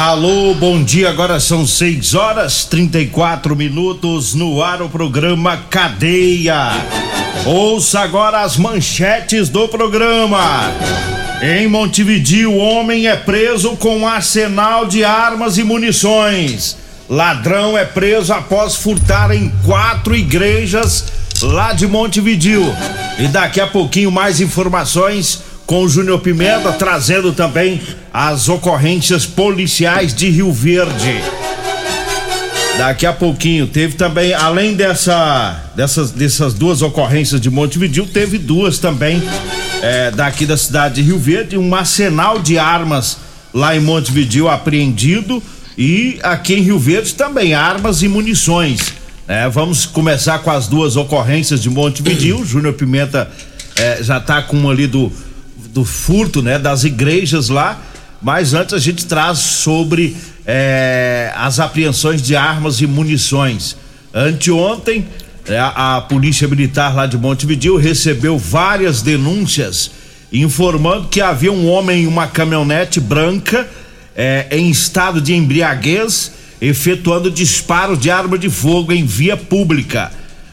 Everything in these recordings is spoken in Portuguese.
Alô, bom dia. Agora são 6 horas 34 minutos no ar o programa Cadeia. Ouça agora as manchetes do programa. Em Montevideo, homem é preso com arsenal de armas e munições. Ladrão é preso após furtar em quatro igrejas lá de Montevideo. E daqui a pouquinho mais informações com o Júnior Pimenta, trazendo também as ocorrências policiais de Rio Verde. Daqui a pouquinho teve também, além dessa, dessas, dessas duas ocorrências de Montevideo, teve duas também é, daqui da cidade de Rio Verde, um arsenal de armas lá em Montevideo apreendido e aqui em Rio Verde também armas e munições. É, vamos começar com as duas ocorrências de Montevideo. Júnior Pimenta é, já está com uma ali do do furto, né, das igrejas lá. Mas antes a gente traz sobre é, as apreensões de armas e munições. Anteontem, é, a, a Polícia Militar lá de Montevideo recebeu várias denúncias informando que havia um homem em uma caminhonete branca é, em estado de embriaguez efetuando disparos de arma de fogo em via pública.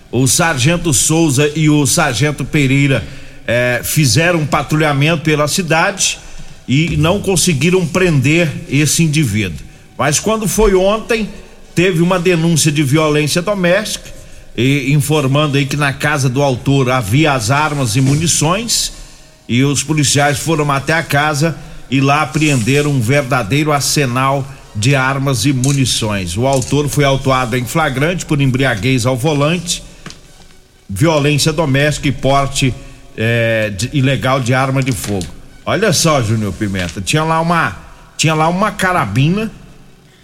O sargento Souza e o sargento Pereira é, fizeram um patrulhamento pela cidade e não conseguiram prender esse indivíduo. Mas quando foi ontem, teve uma denúncia de violência doméstica, e, informando aí que na casa do autor havia as armas e munições, e os policiais foram até a casa e lá apreenderam um verdadeiro arsenal de armas e munições. O autor foi autuado em flagrante por embriaguez ao volante, violência doméstica e porte é, de, ilegal de arma de fogo. Olha só, Júnior Pimenta, tinha lá uma tinha lá uma carabina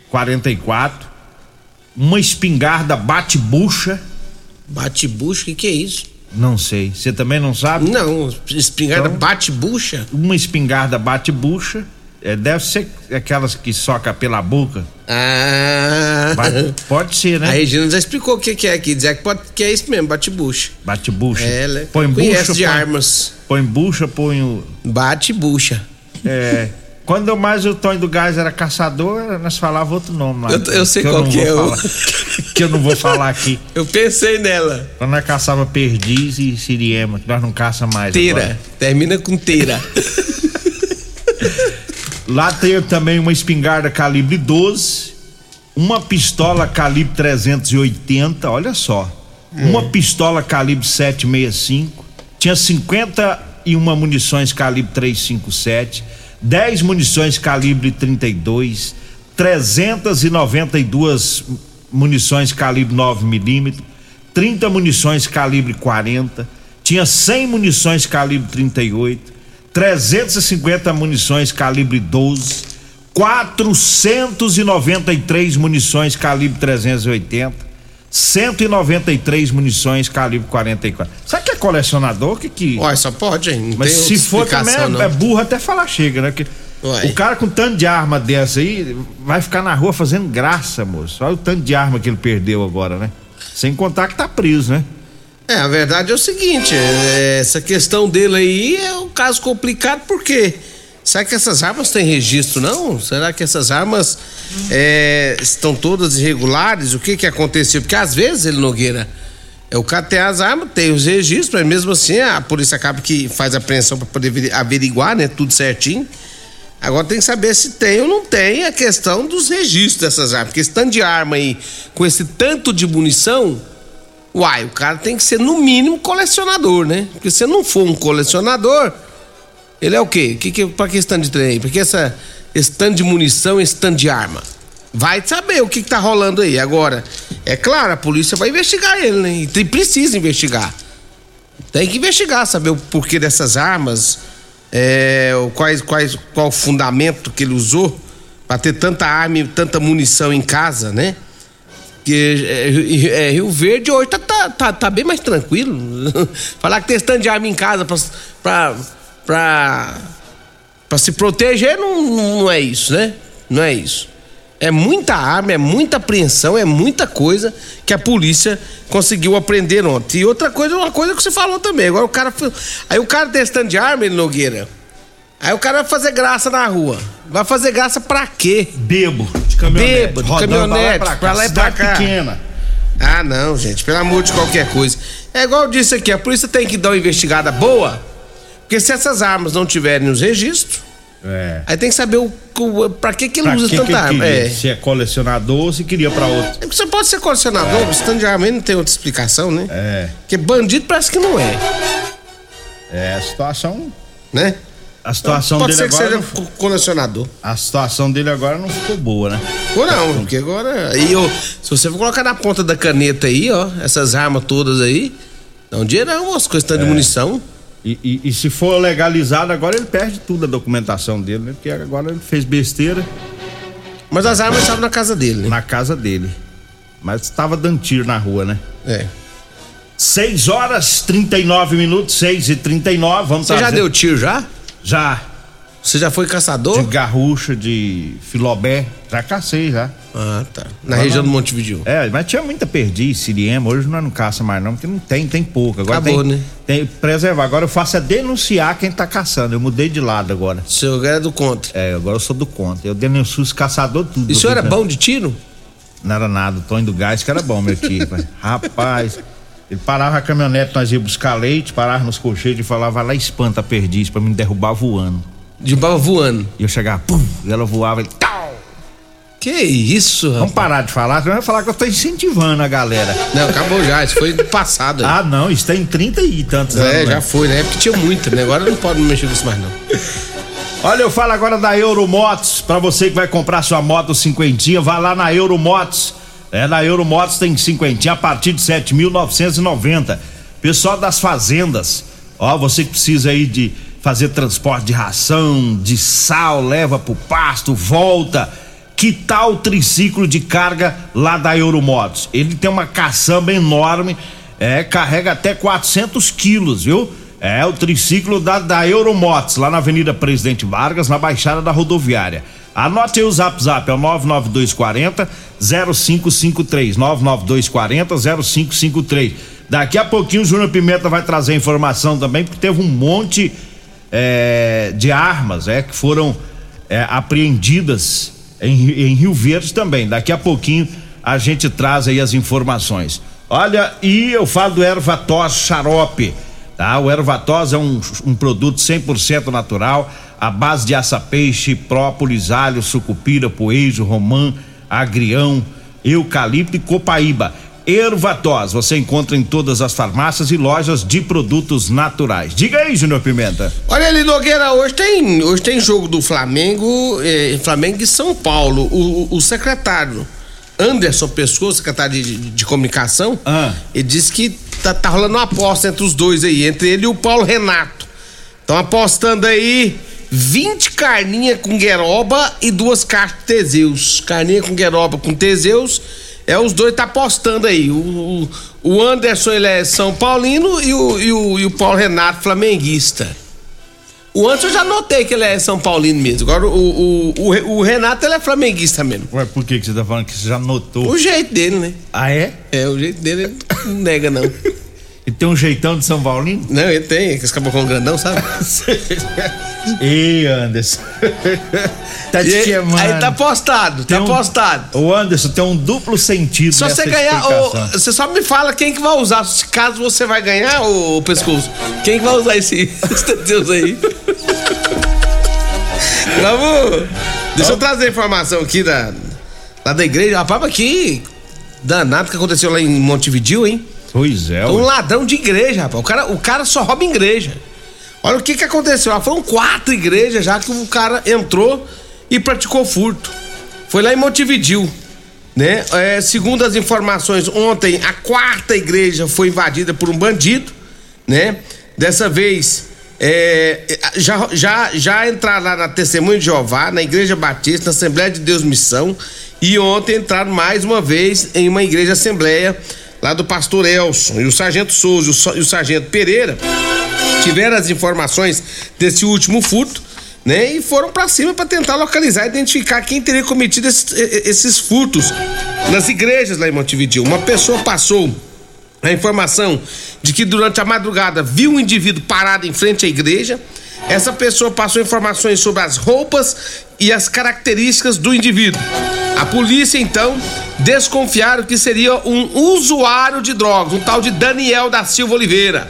44, uma espingarda bate-bucha. Bate-bucha, o que, que é isso? Não sei. Você também não sabe? Não, espingarda então, bate-bucha? Uma espingarda bate-bucha é, deve ser aquelas que soca pela boca. Ah. Pode ser, né? A Regina já explicou o que, que é aqui. Dizer que, pode, que é isso mesmo, bate-bucha. Bate-bucha. É, ela põe bucha. de põe, armas. Põe bucha, põe o. Bate-bucha. É. Quando mais o Tonho do Gás era caçador, nós falávamos outro nome lá. Eu, eu sei que qual que é. Eu... que eu não vou falar aqui. Eu pensei nela. Quando nós caçava perdiz e siriema, que nós não caça mais. Teira. Agora. Termina com teira. Lá tem também uma espingarda calibre 12, uma pistola calibre 380, olha só. Hum. Uma pistola calibre 765, tinha 51 munições calibre 357, 10 munições calibre 32, 392 munições calibre 9 milímetros, 30 munições calibre 40, tinha 100 munições calibre 38, 350 munições calibre 12, 493 munições calibre 380, 193 munições calibre 44. Sabe que é colecionador que que Ué, só pode, hein? Não Mas se for também é, é, burro até falar chega, né? Que o cara com tanto de arma dessa aí vai ficar na rua fazendo graça, moço. Olha o tanto de arma que ele perdeu agora, né? Sem contar que tá preso, né? É, a verdade é o seguinte, é, essa questão dele aí é um caso complicado porque será que essas armas têm registro não? Será que essas armas é, estão todas irregulares? O que que aconteceu? Porque às vezes ele Nogueira É, o cara tem as armas, tem os registros, mas mesmo assim a polícia acaba que faz a apreensão para poder averiguar, né? Tudo certinho. Agora tem que saber se tem ou não tem a questão dos registros dessas armas. Porque esse tanto de arma aí, com esse tanto de munição, uai, o cara tem que ser no mínimo colecionador, né? Porque se não for um colecionador, ele é o quê? Que, que, pra que tanto de trem? Pra que essa, esse de munição, esse tanto de arma? Vai saber o que, que tá rolando aí. Agora, é claro, a polícia vai investigar ele, né? E precisa investigar. Tem que investigar, saber o porquê dessas armas é, quais, quais, qual o fundamento que ele usou para ter tanta arma e tanta munição em casa, né? Que é, é, Rio Verde hoje tá, tá, tá, tá, bem mais tranquilo. Falar que tem de arma em casa pra, pra, pra, pra se proteger não, não é isso, né? Não é isso. É muita arma, é muita apreensão, é muita coisa que a polícia conseguiu aprender ontem. E outra coisa, uma coisa que você falou também. Agora o cara. Aí o cara testando de arma, ele Nogueira. Aí o cara vai fazer graça na rua. Vai fazer graça pra quê? Bebo, caminhonete. Bebo, de caminhonete, pra lá, pra lá e pra cá. pequena. Ah, não, gente, pelo amor de qualquer coisa. É igual eu disse aqui, a polícia tem que dar uma investigada boa, porque se essas armas não tiverem os registros, é. Aí tem que saber o, o pra que que ele pra usa que tanta que arma. É. Se é colecionador ou se queria pra outro. É você pode ser colecionador, é. esse tanto de arma aí não tem outra explicação, né? É. Porque bandido parece que não é. É, a situação. Né? A situação pode dele ser agora. Que seja colecionador. A situação dele agora não ficou boa, né? Ficou não, porque agora. Aí, ó, se você for colocar na ponta da caneta aí, ó, essas armas todas aí, dá um dinheirão, as coisas de munição. E, e, e, se for legalizado, agora ele perde tudo a documentação dele, né? Porque agora ele fez besteira. Mas as armas estavam na casa dele, né? Na casa dele. Mas estava dando tiro na rua, né? É. 6 horas 39 minutos, 6 e 39 vamos Você já deu tiro já? Já. Você já foi caçador? De garrucha, de filobé. Já cacei já. Ah, tá. Na região não... do Montevideo. É, mas tinha muita perdiz, siriema. Hoje é, não caça mais não, porque não tem, tem pouco. Agora Acabou, tem, né? Tem preservar. Agora eu faço é denunciar quem tá caçando. Eu mudei de lado agora. O senhor é do contra? É, agora eu sou do contra. Eu denuncio os caçadores tudo. E o senhor era bom de tiro? Não era nada. O Tonho do Gás que era bom, meu tio. Rapaz... Ele parava a caminhonete, nós ia buscar leite, parava nos colchetes e falava, vai lá espanta a perdiz pra me derrubar voando. Derrubava voando? E eu chegava, pum, e ela voava e tal. Que isso, rapaz? Vamos parar de falar, senão vai falar que eu tô incentivando a galera. Não, acabou já, isso foi passado. Aí. Ah, não, isso tem 30 e tantos é, anos. É, já né? foi, né? Porque tinha muito, né? Agora não pode mexer com isso mais, não. Olha, eu falo agora da Euromotos, para você que vai comprar sua moto cinquentinha, vá lá na Euromotos é, na Euromotos tem cinquentinha a partir de 7.990. Pessoal das fazendas, ó, você que precisa aí de fazer transporte de ração, de sal, leva pro pasto, volta. Que tal o triciclo de carga lá da Euromotos? Ele tem uma caçamba enorme, é, carrega até 400 quilos, viu? É o triciclo da, da Euromotos, lá na Avenida Presidente Vargas, na Baixada da Rodoviária. Anote aí o zap zap, é o 99240 0553. 99240 0553. Daqui a pouquinho o Júnior Pimenta vai trazer informação também, porque teve um monte é, de armas é, que foram é, apreendidas em, em Rio Verde também. Daqui a pouquinho a gente traz aí as informações. Olha, e eu falo do Ervatos xarope, tá? O Ervatos é um, um produto 100% natural a base de aça-peixe, própolis, alho, sucupira, poejo, romã, agrião, eucalipto e copaíba. Ervatós, você encontra em todas as farmácias e lojas de produtos naturais. Diga aí, Júnior Pimenta. Olha ali, Nogueira, hoje tem, hoje tem jogo do Flamengo, eh, Flamengo e São Paulo. O, o secretário Anderson Pessoa, secretário de, de, de comunicação, ah. ele disse que tá, tá rolando uma aposta entre os dois aí, entre ele e o Paulo Renato. Estão apostando aí 20 carninha com gueroba e duas caixas de Teseus. Carninha com gueroba com Teseus. É os dois tá apostando aí. O, o, Anderson ele é São Paulino e o, e o, e o Paulo Renato flamenguista. O Anderson eu já notei que ele é São Paulino mesmo. Agora o, o, o, o Renato ele é flamenguista mesmo. Ué, por que, que você tá falando que você já notou? O jeito dele, né? Ah, é? É, o jeito dele ele não nega, não. Ele tem um jeitão de São Paulino? Não, ele tem, que esse cabocão grandão, sabe? Ei, Anderson. tá te queimando. aí tá postado, Tem tá um- postado. O Anderson tem um duplo sentido. Só você ganhar, ô, você só me fala quem que vai usar. Caso você vai ganhar, ô, pescoço, quem que vai usar esse, esse Deus aí? Vamos. Deixa eu trazer a informação aqui da, lá da igreja. Rapaz, mas que danado que aconteceu lá em Montevideo, hein? Pois é, Um ladrão de igreja, rapaz. O cara, o cara só rouba igreja. Olha o que que aconteceu. lá. Foram quatro igrejas já que o cara entrou e praticou furto. Foi lá em Montevideo, né? É, segundo as informações, ontem a quarta igreja foi invadida por um bandido, né? Dessa vez é, já, já, já entraram lá na Testemunha de Jeová, na Igreja Batista, na Assembleia de Deus Missão, e ontem entraram mais uma vez em uma igreja Assembleia lá do pastor Elson. E o Sargento Souza e o Sa- o Sargento Pereira tiveram as informações desse último furto, né? E foram pra cima pra tentar localizar e identificar quem teria cometido esses, esses furtos nas igrejas lá em Montevideo. Uma pessoa passou a informação de que durante a madrugada viu um indivíduo parado em frente à igreja. Essa pessoa passou informações sobre as roupas e as características do indivíduo. A polícia então desconfiaram que seria um usuário de drogas, um tal de Daniel da Silva Oliveira.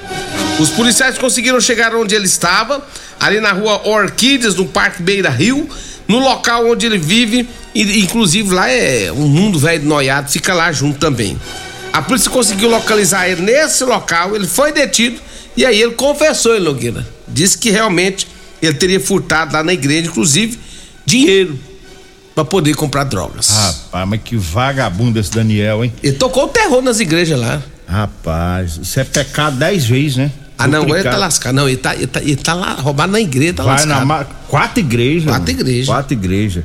Os policiais conseguiram chegar onde ele estava, ali na rua Orquídeas, no Parque Beira Rio, no local onde ele vive, e inclusive lá é um mundo velho noiado, fica lá junto também. A polícia conseguiu localizar ele nesse local, ele foi detido e aí ele confessou, ele Nogueira. Disse que realmente ele teria furtado lá na igreja, inclusive, dinheiro para poder comprar drogas. Rapaz, mas que vagabundo esse Daniel, hein? Ele tocou o terror nas igrejas lá. Rapaz, isso é pecado dez vezes, né? Ah, não, agora ele tá lascado. Não, ele tá, ele tá, ele tá lá roubado na igreja, tá Vai lascado. na ma- quatro igrejas. Quatro igrejas. Quatro igrejas.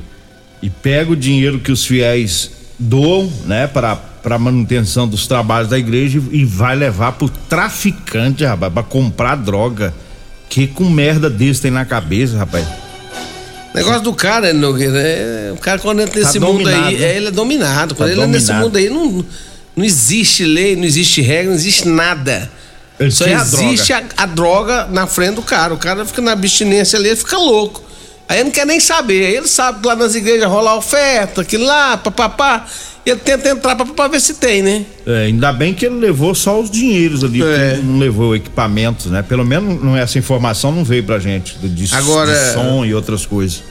E pega o dinheiro que os fiéis doam, né, para para manutenção dos trabalhos da igreja e vai levar pro traficante, rapaz, pra comprar droga. Que com merda desse tem na cabeça, rapaz. Negócio do cara, Nogueira, é, o cara quando entra Tá nesse mundo dominado, aí, né? é, ele é dominado. Quando Tá ele entra nesse mundo aí, não, não existe lei, não existe regra, não existe nada. Ele Só tem a existe a, a droga na frente do cara. O cara fica na abstinência ali, ele fica louco. Aí ele não quer nem saber. Aí ele sabe que lá nas igrejas rola oferta, aquilo lá, papapá. E ele tenta entrar pra, pra ver se tem, né? É, ainda bem que ele levou só os dinheiros ali, É. que não levou equipamentos, né? Pelo menos não, essa informação não veio pra gente, de, Agora- de som e outras coisas.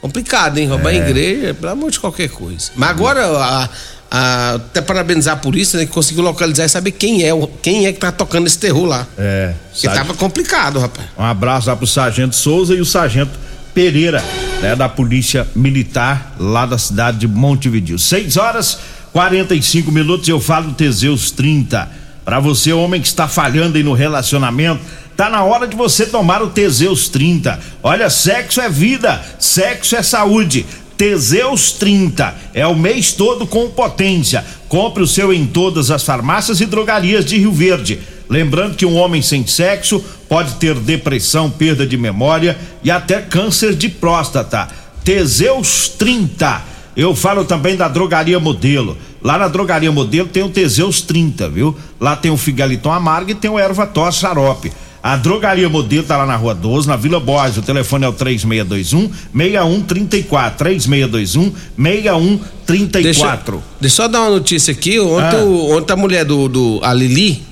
Complicado, hein? É. Roubar em igreja, pelo amor de qualquer coisa. Mas agora, a- a- até parabenizar a polícia, né? Que conseguiu localizar e saber quem é, quem é que tá tocando esse terror lá. É, sabe? tava complicado, rapaz. Um abraço lá pro Sargento Souza e o Sargento Pereira, né, da Polícia Militar lá da cidade de Montevideo. 6 horas 45 minutos eu falo Teseus 30. Pra você, homem que está falhando aí no relacionamento, tá na hora de você tomar o Teseus 30. Olha, sexo é vida, sexo é saúde. Teseus 30 é o mês todo com potência. Compre o seu em todas as farmácias e drogarias de Rio Verde. Lembrando que um homem sem sexo pode ter depressão, perda de memória e até câncer de próstata. Teseus 30. Eu falo também da Drogaria Modelo. Lá na Drogaria Modelo tem o Teseus 30, viu? Lá tem o Figaliton Amargo e tem o Erva Tos Xarope. A Drogaria Modelo tá lá na Rua 12, na Vila Borges. O telefone é o 3621 6134. 3621 6134. Deixa eu só dar uma notícia aqui. Ontem, Ah. ontem a mulher do, do. A Lili,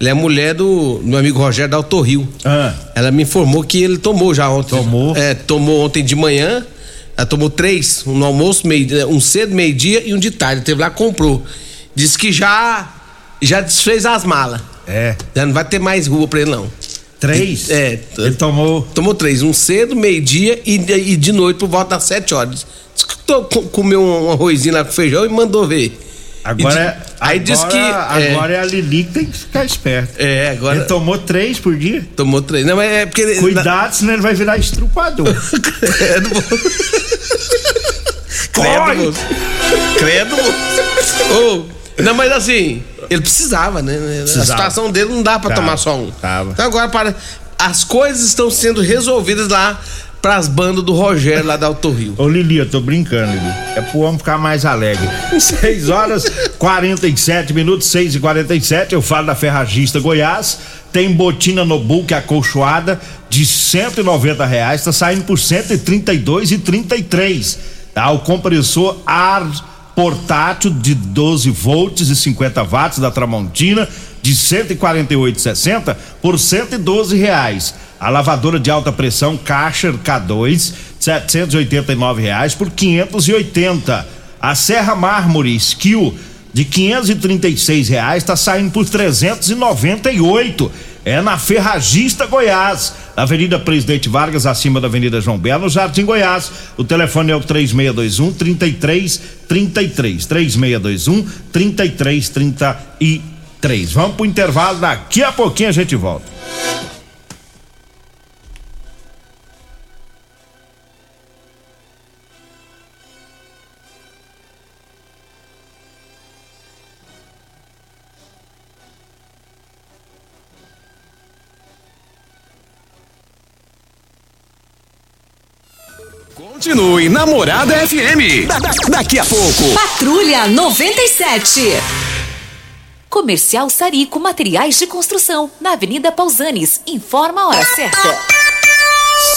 ela é mulher do meu amigo Rogério da Autorrio. Ah. Ela me informou que ele tomou já ontem. Tomou? É, tomou ontem de manhã. Ela tomou três, um no almoço, meio, um cedo, meio-dia e um de tarde. Teve lá, comprou. Disse que já já desfez as malas. É. Já não vai ter mais rua pra ele, não. Três? É. Ele tomou. Tomou três, um cedo, meio-dia e, e de noite por volta das sete horas. Diz que co- comeu um arrozinho lá com feijão e mandou ver. Agora. Aí diz que. é, Agora é a Lili que tem que ficar esperto. É, agora. Ele tomou três por dia? Tomou três. Não, mas é porque. ele- Cuidado, senão ele vai virar estrupador. Credo. Credo, moço. Credo, moço. Ô, não, mas assim, ele precisava, né? A Precisava. situação dele não dá pra Tava, tomar só um. tava. Então agora, para. As coisas estão sendo resolvidas lá pras bandas do Rogério lá da Alto Rio. Ô Lili, eu tô brincando, Lili. É pro homem ficar mais alegre. 6 horas 47 minutos, 6 e 47 eu falo da Ferragista Goiás. Tem botina no book acolchoada de 190 reais, tá saindo por 132 e 33. Tá? O compressor ar portátil de 12 volts e 50 watts da Tramontina de 148,60 por 112 reais. A lavadora de alta pressão Karcher K2 789 reais por 580. A Serra Mármore Skill de 536 reais está saindo por 398. É na Ferragista Goiás, na Avenida Presidente Vargas, acima da Avenida João Belo, Jardim Goiás. O telefone é o 3621 3333. 3621 3333. Vamos pro intervalo, daqui a pouquinho a gente volta. Continue Namorada FM. Da- da- daqui a pouco. Patrulha 97. Comercial Sarico Materiais de Construção, na Avenida Pausanes. Informa a hora certa.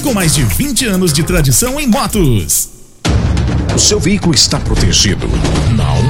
com mais de 20 anos de tradição em motos. O seu veículo está protegido? Não?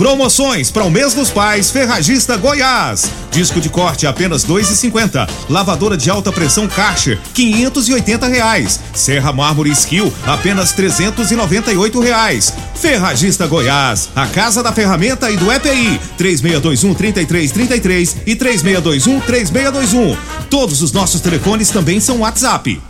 Promoções para o mês dos pais, Ferragista Goiás. Disco de corte apenas 2,50. Lavadora de alta pressão Karcher, 580 reais. Serra Mármore Skill, apenas 398 reais. Ferragista Goiás, a casa da ferramenta e do EPI. 3621 3333 e 3621 3621. Todos os nossos telefones também são WhatsApp.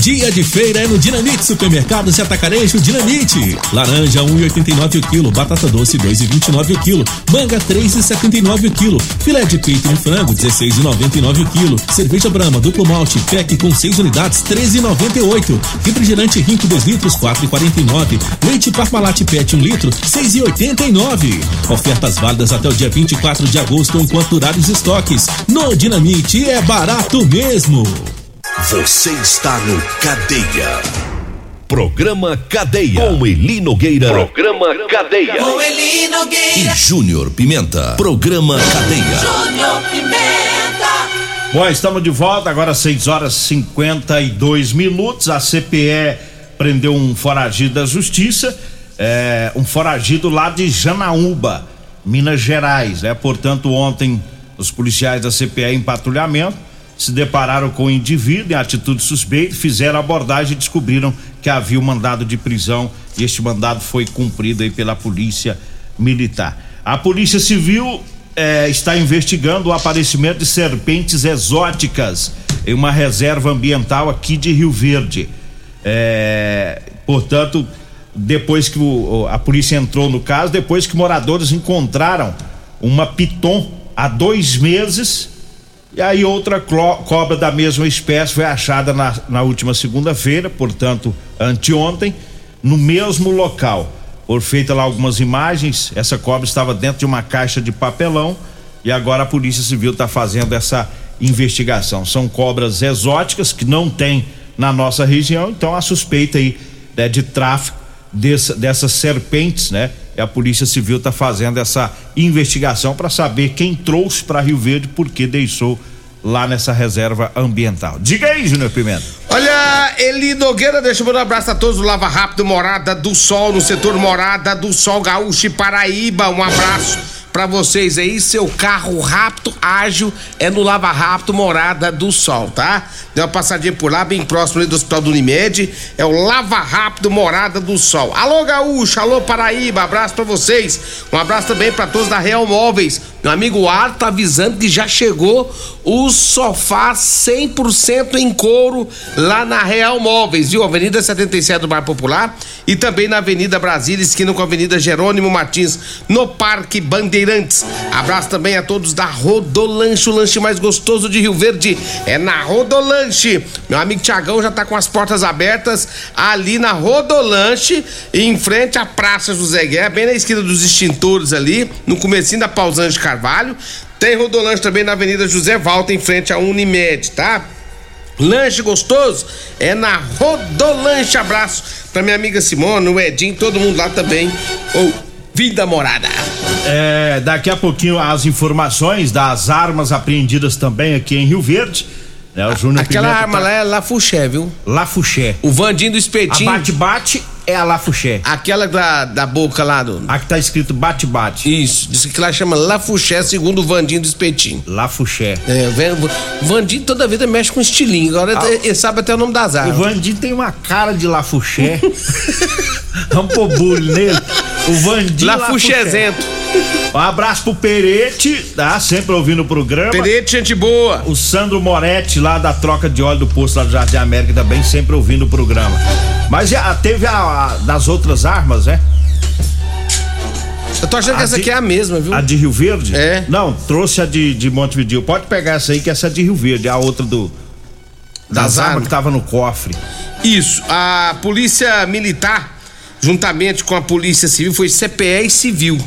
Dia de feira é no Dinamite Supermercados e Atacarejo Dinamite. Laranja 1,89 o quilo, batata doce 2,29 o quilo, manga 3,79 o quilo, filé de peito de frango 16,99 o quilo, cerveja Brahma duplo malte pack com 6 unidades 13,98, refrigerante Rinco 2 litros 4,49, leite Parmalat PET 1 litro 6,89. Ofertas válidas até o dia 24 de agosto enquanto durarem os estoques. No Dinamite é barato mesmo. Você está no Cadeia. Programa Cadeia. Com Eli Nogueira. Programa Cadeia. Com Eli Nogueira. E Júnior Pimenta. Programa Cadeia. Júnior Pimenta. Bom, estamos de volta, agora 6 horas 52 minutos. A CPE prendeu um foragido da justiça, é, um foragido lá de Janaúba, Minas Gerais, né? Portanto, ontem os policiais da CPE em patrulhamento se depararam com o indivíduo em atitude suspeita, fizeram abordagem e descobriram que havia um mandado de prisão e este mandado foi cumprido aí pela polícia militar. A polícia civil eh, está investigando o aparecimento de serpentes exóticas em uma reserva ambiental aqui de Rio Verde. É, portanto, depois que o, a polícia entrou no caso, depois que moradores encontraram uma piton há dois meses e aí outra cobra da mesma espécie foi achada na, na última segunda-feira, portanto, anteontem, no mesmo local. Por feita lá algumas imagens, essa cobra estava dentro de uma caixa de papelão e agora a Polícia Civil está fazendo essa investigação. São cobras exóticas que não tem na nossa região, então a suspeita aí né, de tráfico dessa, dessas serpentes, né? E a Polícia Civil está fazendo essa investigação para saber quem trouxe para Rio Verde, porque deixou lá nessa reserva ambiental. Diga aí, Júnior Pimenta. Olha, Eli Nogueira, deixa eu mandar um abraço a todos do Lava Rápido Morada do Sol, no setor Morada do Sol Gaúcho e Paraíba. Um abraço para vocês aí, seu carro rápido, ágil, é no Lava Rápido Morada do Sol, tá? Deu uma passadinha por lá, bem próximo ali do Hospital do Unimed, é o Lava Rápido Morada do Sol. Alô Gaúcho, alô Paraíba, abraço para vocês. Um abraço também para todos da Real Móveis. Meu amigo Ar tá avisando que já chegou o sofá 100% em couro lá na Real Móveis, viu? Avenida 77 do Bar Popular e também na Avenida Brasília, esquina com a Avenida Jerônimo Martins, no Parque Bandeirantes. Abraço também a todos da Rodolanche, o lanche mais gostoso de Rio Verde é na Rodolanche. Meu amigo Tiagão já tá com as portas abertas ali na Rodolanche, em frente à Praça José Guerra, bem na esquina dos extintores ali, no comecinho da Pausante Carvalho. Tem Rodolanche também na Avenida José Valta, em frente à Unimed, tá? Lanche gostoso é na Rodolanche. Abraço pra minha amiga Simone, o Edinho, todo mundo lá também. Ou Vida Morada. É, daqui a pouquinho as informações das armas apreendidas também aqui em Rio Verde. Né, o Júnior Aquela Pimenta arma tá- lá é Lafuché, viu? Lafuché. O Vandinho do espetinho. Bate-bate é a Lafuché. Aquela da, da boca lá do. A que tá escrito bate-bate. Isso, diz que lá chama Lafuché, segundo o Vandinho do espetinho. Lafuché. É, vendo- o Vandinho toda vida mexe com estilinho. Agora Ah. ele sabe até o nome das O armas. Vandinho tem uma cara de Lafuché. Vamos pôr bullying nele. O Vandinho Lafuchezento. Um abraço pro Perete, tá? Sempre ouvindo o programa. Perete, gente boa. O Sandro Moretti, lá da troca de óleo do posto lá do Jardim América, também sempre ouvindo o programa. Mas já teve a, a- das outras armas, né? Eu tô achando que A essa de- aqui é a mesma, viu? A de Rio Verde? É. Não, trouxe a de, de Montevideo. Pode pegar essa aí, que essa é de Rio Verde, a outra do. Das, Das armas armas. que tava no cofre. Isso, a polícia militar, juntamente com a polícia civil, foi CPE e civil.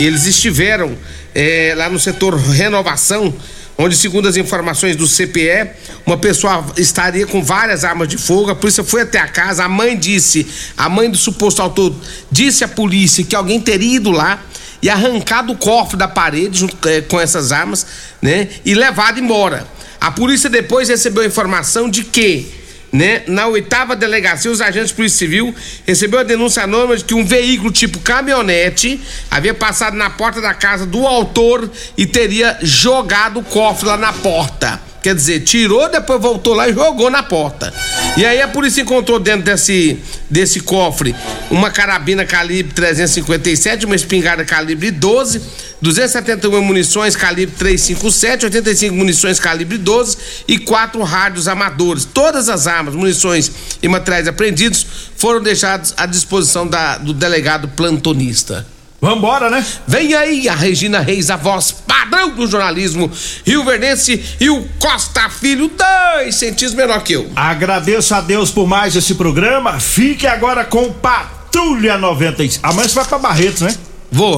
Eles estiveram eh, lá no setor renovação, onde, segundo as informações do CPE, uma pessoa estaria com várias armas de fogo. A polícia foi até a casa, a mãe disse, a mãe do suposto autor disse à polícia que alguém teria ido lá e arrancado o cofre da parede junto eh, com essas armas, né? E levado embora. A polícia depois recebeu a informação de que né? Na oitava delegacia, os agentes de polícia civil recebeu a denúncia anônima de que um veículo tipo caminhonete havia passado na porta da casa do autor e teria jogado o cofre lá na porta. Quer dizer, tirou, depois voltou lá e jogou na porta. E aí a polícia encontrou dentro desse, desse cofre uma carabina calibre 357, uma espingarda calibre 12, 271 munições calibre 357, 85 munições calibre 12 e quatro rádios amadores. Todas as armas, munições e materiais apreendidos foram deixados à disposição da- do delegado plantonista. Vambora, né? Vem aí a Regina Reis, a voz padrão do jornalismo Rio Verdense e o Costa Filho, dois centímetros menor que eu. Agradeço a Deus por mais esse programa. Fique agora com Patrulha 96. Amanhã você vai pra Barretos, né? Vou.